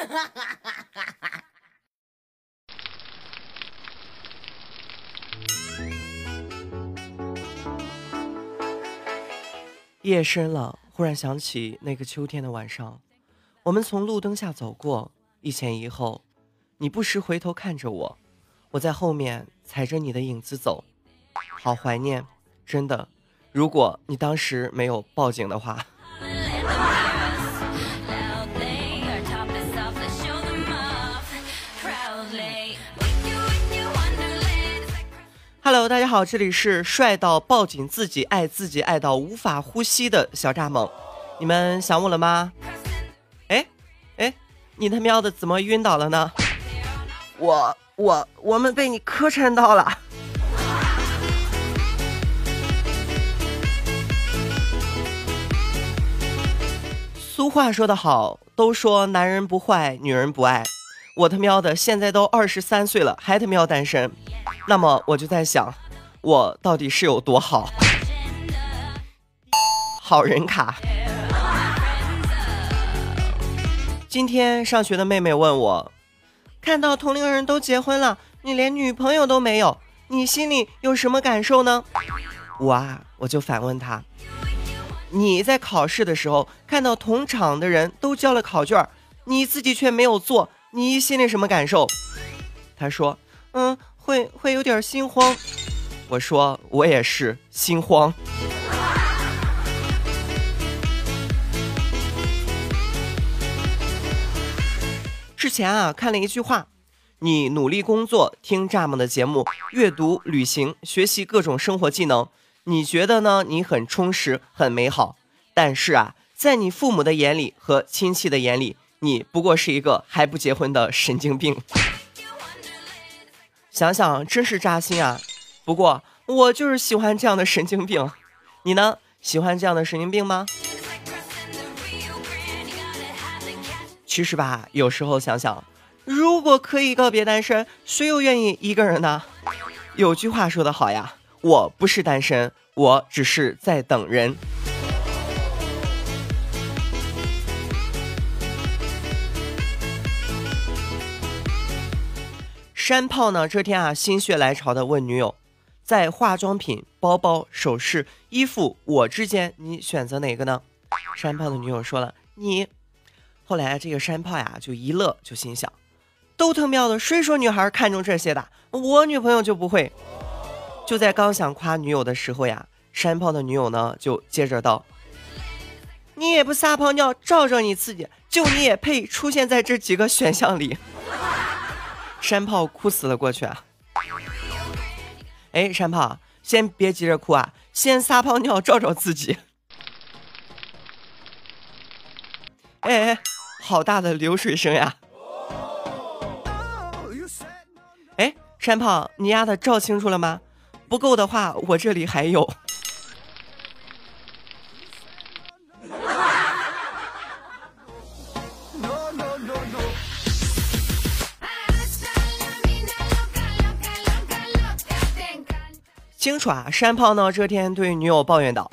夜深了，忽然想起那个秋天的晚上，我们从路灯下走过，一前一后，你不时回头看着我，我在后面踩着你的影子走，好怀念，真的。如果你当时没有报警的话。Hello，大家好，这里是帅到抱紧自己、爱自己爱到无法呼吸的小蚱蜢，你们想我了吗？哎哎，你他喵的怎么晕倒了呢？我我我们被你磕碜到了。俗话说得好，都说男人不坏，女人不爱。我他喵的，现在都二十三岁了，还他喵单身。那么我就在想，我到底是有多好？好人卡。今天上学的妹妹问我，看到同龄人都结婚了，你连女朋友都没有，你心里有什么感受呢？我啊，我就反问她，你在考试的时候看到同场的人都交了考卷，你自己却没有做。你心里什么感受？他说：“嗯，会会有点心慌。”我说：“我也是心慌。”之前啊，看了一句话：“你努力工作，听蚱蜢的节目，阅读、旅行、学习各种生活技能，你觉得呢？你很充实，很美好。但是啊，在你父母的眼里和亲戚的眼里。”你不过是一个还不结婚的神经病，想想真是扎心啊！不过我就是喜欢这样的神经病，你呢？喜欢这样的神经病吗？其实吧，有时候想想，如果可以告别单身，谁又愿意一个人呢？有句话说得好呀，我不是单身，我只是在等人。山炮呢？这天啊，心血来潮的问女友，在化妆品、包包、首饰、衣服我之间，你选择哪个呢？山炮的女友说了你。后来这个山炮呀，就一乐，就心想，都他喵的，谁说女孩看中这些的？我女朋友就不会。就在刚想夸女友的时候呀，山炮的女友呢，就接着道：“你也不撒泡尿照照你自己，就你也配出现在这几个选项里？”山炮哭死了过去啊！哎，山炮，先别急着哭啊，先撒泡尿照照自己。哎，好大的流水声呀！哎，山炮，你丫的照清楚了吗？不够的话，我这里还有。楚啊！山炮呢？这天对女友抱怨道：“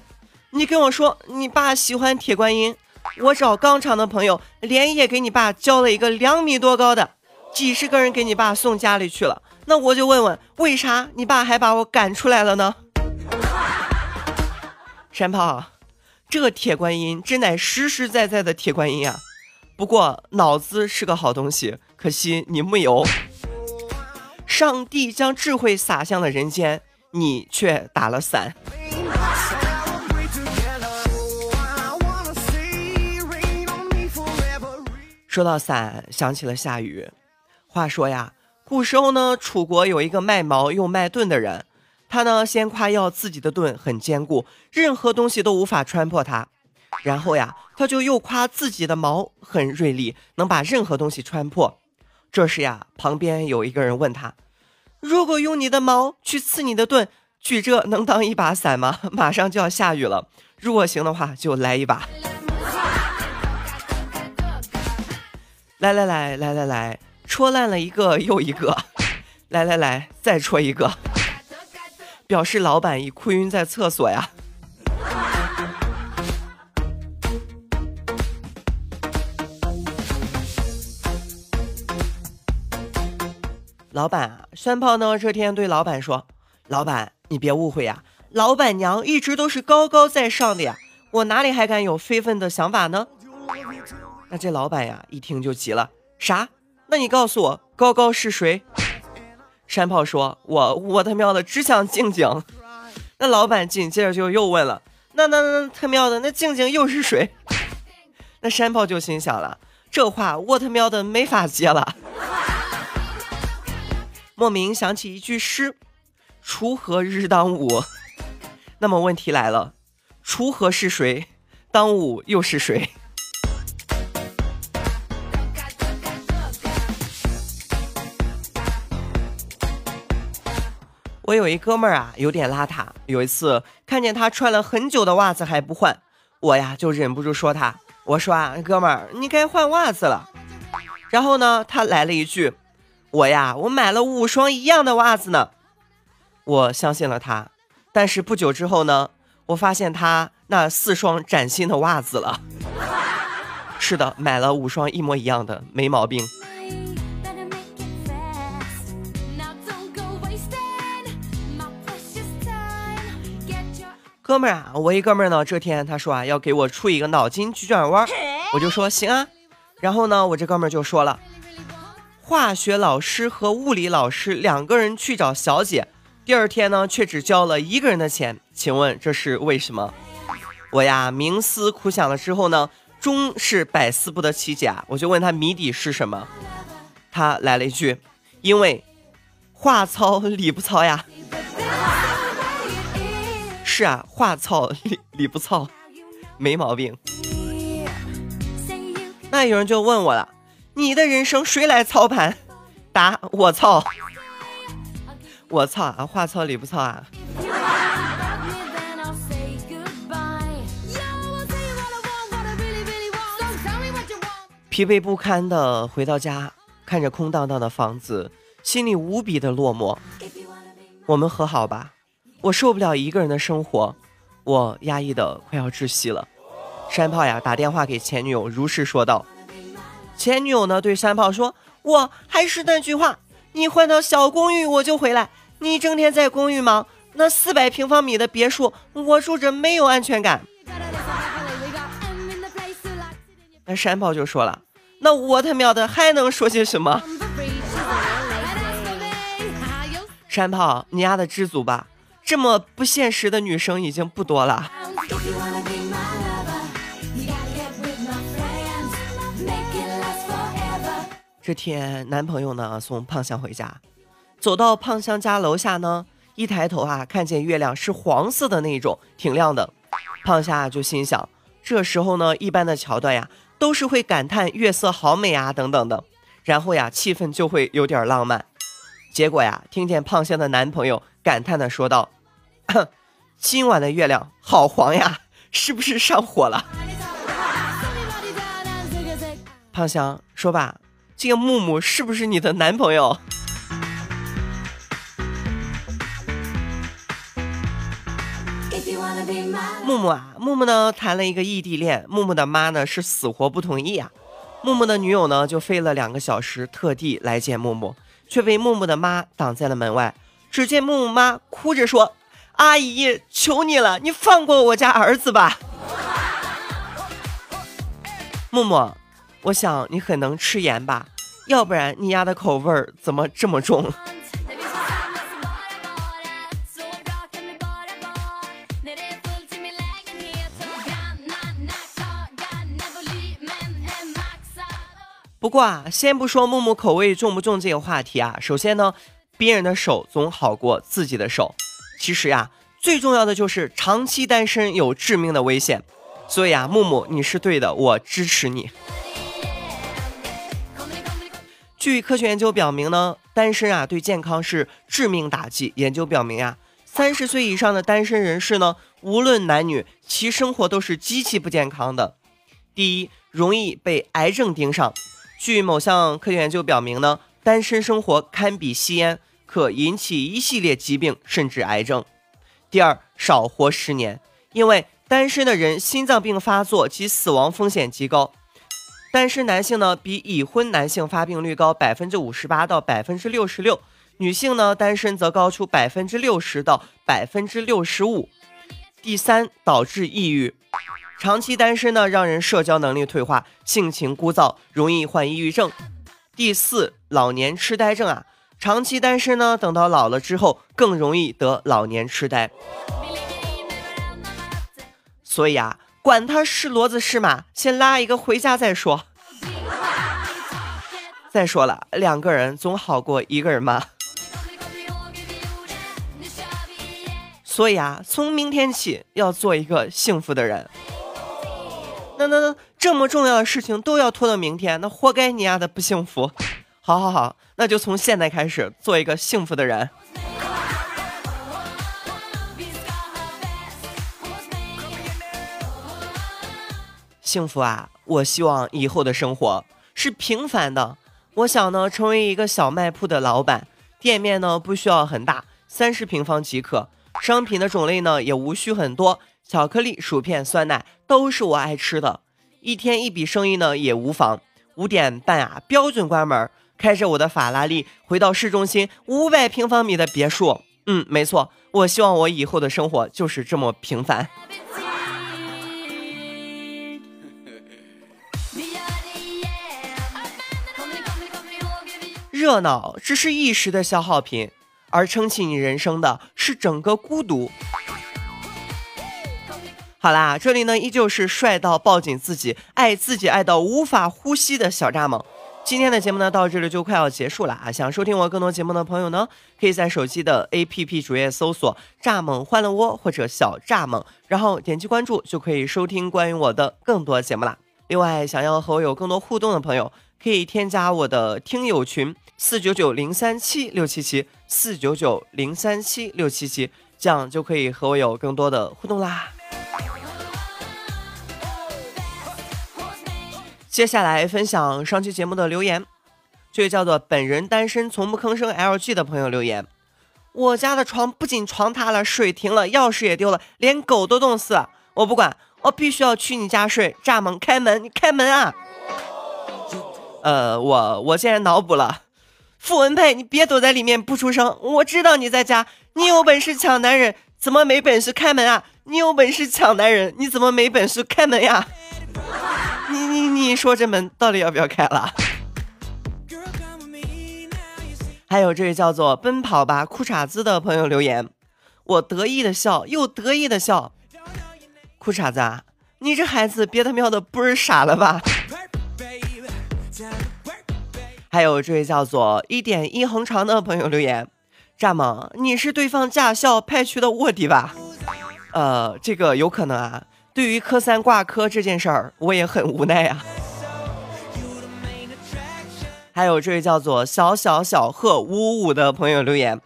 你跟我说你爸喜欢铁观音，我找钢厂的朋友连夜给你爸交了一个两米多高的，几十个人给你爸送家里去了。那我就问问，为啥你爸还把我赶出来了呢？”山炮，这铁观音真乃实实在在的铁观音啊！不过脑子是个好东西，可惜你木有。上帝将智慧洒向了人间。你却打了伞。说到伞，想起了下雨。话说呀，古时候呢，楚国有一个卖矛又卖盾的人，他呢先夸耀自己的盾很坚固，任何东西都无法穿破它。然后呀，他就又夸自己的矛很锐利，能把任何东西穿破。这时呀，旁边有一个人问他。如果用你的矛去刺你的盾，举这能当一把伞吗？马上就要下雨了，如果行的话，就来一把。来来来来来来，戳烂了一个又一个，来来来，再戳一个，表示老板已哭晕在厕所呀。老板啊，山炮呢这天对老板说：“老板，你别误会呀，老板娘一直都是高高在上的呀，我哪里还敢有非分的想法呢？”那这老板呀一听就急了：“啥？那你告诉我，高高是谁？”山炮说：“我我他喵的只想静静。”那老板紧接着就又问了：“那那那他喵的，那静静又是谁？”那山炮就心想了：“这话我他喵的没法接了。”莫名想起一句诗：“锄禾日当午。”那么问题来了，锄禾是谁？当午又是谁？我有一哥们儿啊，有点邋遢。有一次看见他穿了很久的袜子还不换，我呀就忍不住说他：“我说啊，哥们儿，你该换袜子了。”然后呢，他来了一句。我呀，我买了五双一样的袜子呢。我相信了他，但是不久之后呢，我发现他那四双崭新的袜子了。是的，买了五双一模一样的，没毛病。哥们儿啊，我一哥们儿呢，这天他说啊，要给我出一个脑筋急转弯，我就说行啊。然后呢，我这哥们儿就说了。化学老师和物理老师两个人去找小姐，第二天呢却只交了一个人的钱，请问这是为什么？我呀冥思苦想了之后呢，终是百思不得其解，我就问他谜底是什么，他来了一句：因为话糙理不糙呀。是啊，话糙理理不糙，没毛病。那有人就问我了。你的人生谁来操盘？答：我操！我操啊！话糙理不糙啊！疲惫不堪的回到家，看着空荡荡的房子，心里无比的落寞。我们和好吧，我受不了一个人的生活，我压抑的快要窒息了。山炮呀，打电话给前女友，如实说道。前女友呢对山炮说：“我还是那句话，你换套小公寓我就回来。你整天在公寓忙，那四百平方米的别墅我住着没有安全感。”那山炮就说了：“那我他喵的还能说些什么？” 山炮，你丫的知足吧，这么不现实的女生已经不多了。这天，男朋友呢送胖香回家，走到胖香家楼下呢，一抬头啊，看见月亮是黄色的那种，挺亮的。胖香就心想，这时候呢，一般的桥段呀，都是会感叹月色好美啊等等的，然后呀，气氛就会有点浪漫。结果呀，听见胖香的男朋友感叹的说道：“ 今晚的月亮好黄呀，是不是上火了？”胖香说吧。这个木木是不是你的男朋友？木木啊，木木呢谈了一个异地恋，木木的妈呢是死活不同意啊。木木的女友呢就飞了两个小时，特地来见木木，却被木木的妈挡在了门外。只见木木妈哭着说：“阿姨，求你了，你放过我家儿子吧。”木木。我想你很能吃盐吧，要不然你丫的口味儿怎么这么重？不过啊，先不说木木口味重不重这个话题啊，首先呢，别人的手总好过自己的手。其实呀，最重要的就是长期单身有致命的危险。所以啊，木木你是对的，我支持你。据科学研究表明呢，单身啊对健康是致命打击。研究表明啊，三十岁以上的单身人士呢，无论男女，其生活都是极其不健康的。第一，容易被癌症盯上。据某项科学研究表明呢，单身生活堪比吸烟，可引起一系列疾病，甚至癌症。第二，少活十年，因为单身的人心脏病发作及死亡风险极高。单身男性呢比已婚男性发病率高百分之五十八到百分之六十六，女性呢单身则高出百分之六十到百分之六十五。第三，导致抑郁，长期单身呢让人社交能力退化，性情枯燥，容易患抑郁症。第四，老年痴呆症啊，长期单身呢等到老了之后更容易得老年痴呆。所以啊。管他是骡子是马，先拉一个回家再说。再说了，两个人总好过一个人嘛。所以啊，从明天起要做一个幸福的人。那那那，这么重要的事情都要拖到明天，那活该你丫的不幸福。好好好，那就从现在开始做一个幸福的人。幸福啊！我希望以后的生活是平凡的。我想呢，成为一个小卖铺的老板，店面呢不需要很大，三十平方即可。商品的种类呢也无需很多，巧克力、薯片、酸奶都是我爱吃的。一天一笔生意呢也无妨。五点半啊，标准关门，开着我的法拉利回到市中心五百平方米的别墅。嗯，没错，我希望我以后的生活就是这么平凡。热闹只是一时的消耗品，而撑起你人生的是整个孤独。好啦，这里呢依旧是帅到抱紧自己、爱自己爱到无法呼吸的小蚱蜢。今天的节目呢到这里就快要结束了啊！想收听我更多节目的朋友呢，可以在手机的 APP 主页搜索“蚱蜢欢乐窝”或者“小蚱蜢”，然后点击关注就可以收听关于我的更多节目啦。另外，想要和我有更多互动的朋友，可以添加我的听友群。四九九零三七六七七，四九九零三七六七七，这样就可以和我有更多的互动啦。接下来分享上期节目的留言，这位叫做“本人单身从不吭声 LG” 的朋友留言：我家的床不仅床塌了，水停了，钥匙也丢了，连狗都冻死了。我不管，我必须要去你家睡。蚱蜢，开门，你开门啊！呃，我我现在脑补了。傅文佩，你别躲在里面不出声，我知道你在家。你有本事抢男人，怎么没本事开门啊？你有本事抢男人，你怎么没本事开门呀？你你你说这门到底要不要开了？还有这位叫做“奔跑吧裤衩子”的朋友留言，我得意的笑，又得意的笑。裤衩子，啊，你这孩子别他喵的不是傻了吧？还有这位叫做一点一横长的朋友留言：蚱蜢，你是对方驾校派去的卧底吧？呃，这个有可能啊。对于科三挂科这件事儿，我也很无奈啊。还有这位叫做小小小贺五五的朋友留言：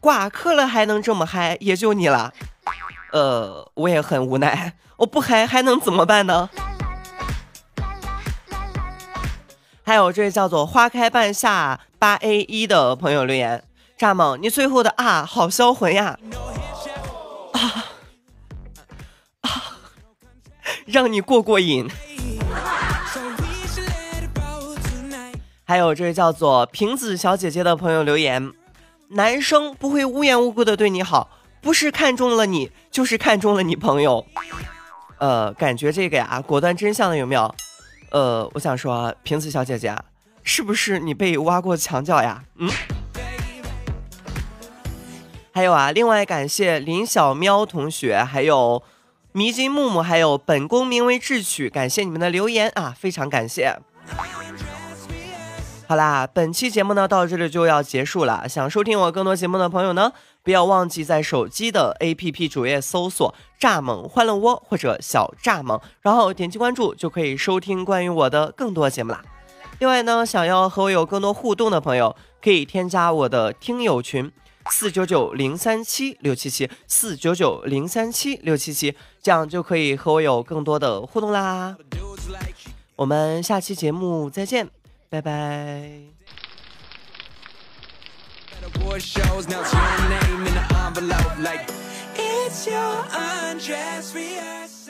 挂科了还能这么嗨，也就你了。呃，我也很无奈，我不嗨还能怎么办呢？还有这位叫做花开半夏八 A 一的朋友留言：蚱蜢，你最后的啊，好销魂呀！啊啊，让你过过瘾。还有这位叫做瓶子小姐姐的朋友留言：男生不会无缘无故的对你好，不是看中了你，就是看中了你朋友。呃，感觉这个呀，果断真相的有没有？呃，我想说，瓶子小姐姐，是不是你被挖过墙角呀？嗯。还有啊，另外感谢林小喵同学，还有迷津木木，还有本宫名为智取，感谢你们的留言啊，非常感谢。好啦，本期节目呢到这里就要结束了。想收听我更多节目的朋友呢，不要忘记在手机的 APP 主页搜索“蚱蜢欢乐窝”或者“小蚱蜢”，然后点击关注就可以收听关于我的更多节目啦。另外呢，想要和我有更多互动的朋友，可以添加我的听友群四九九零三七六七七四九九零三七六七七，这样就可以和我有更多的互动啦。我们下期节目再见。拜拜。Shows. Now it's your name in the envelope like it's your undress rehearsal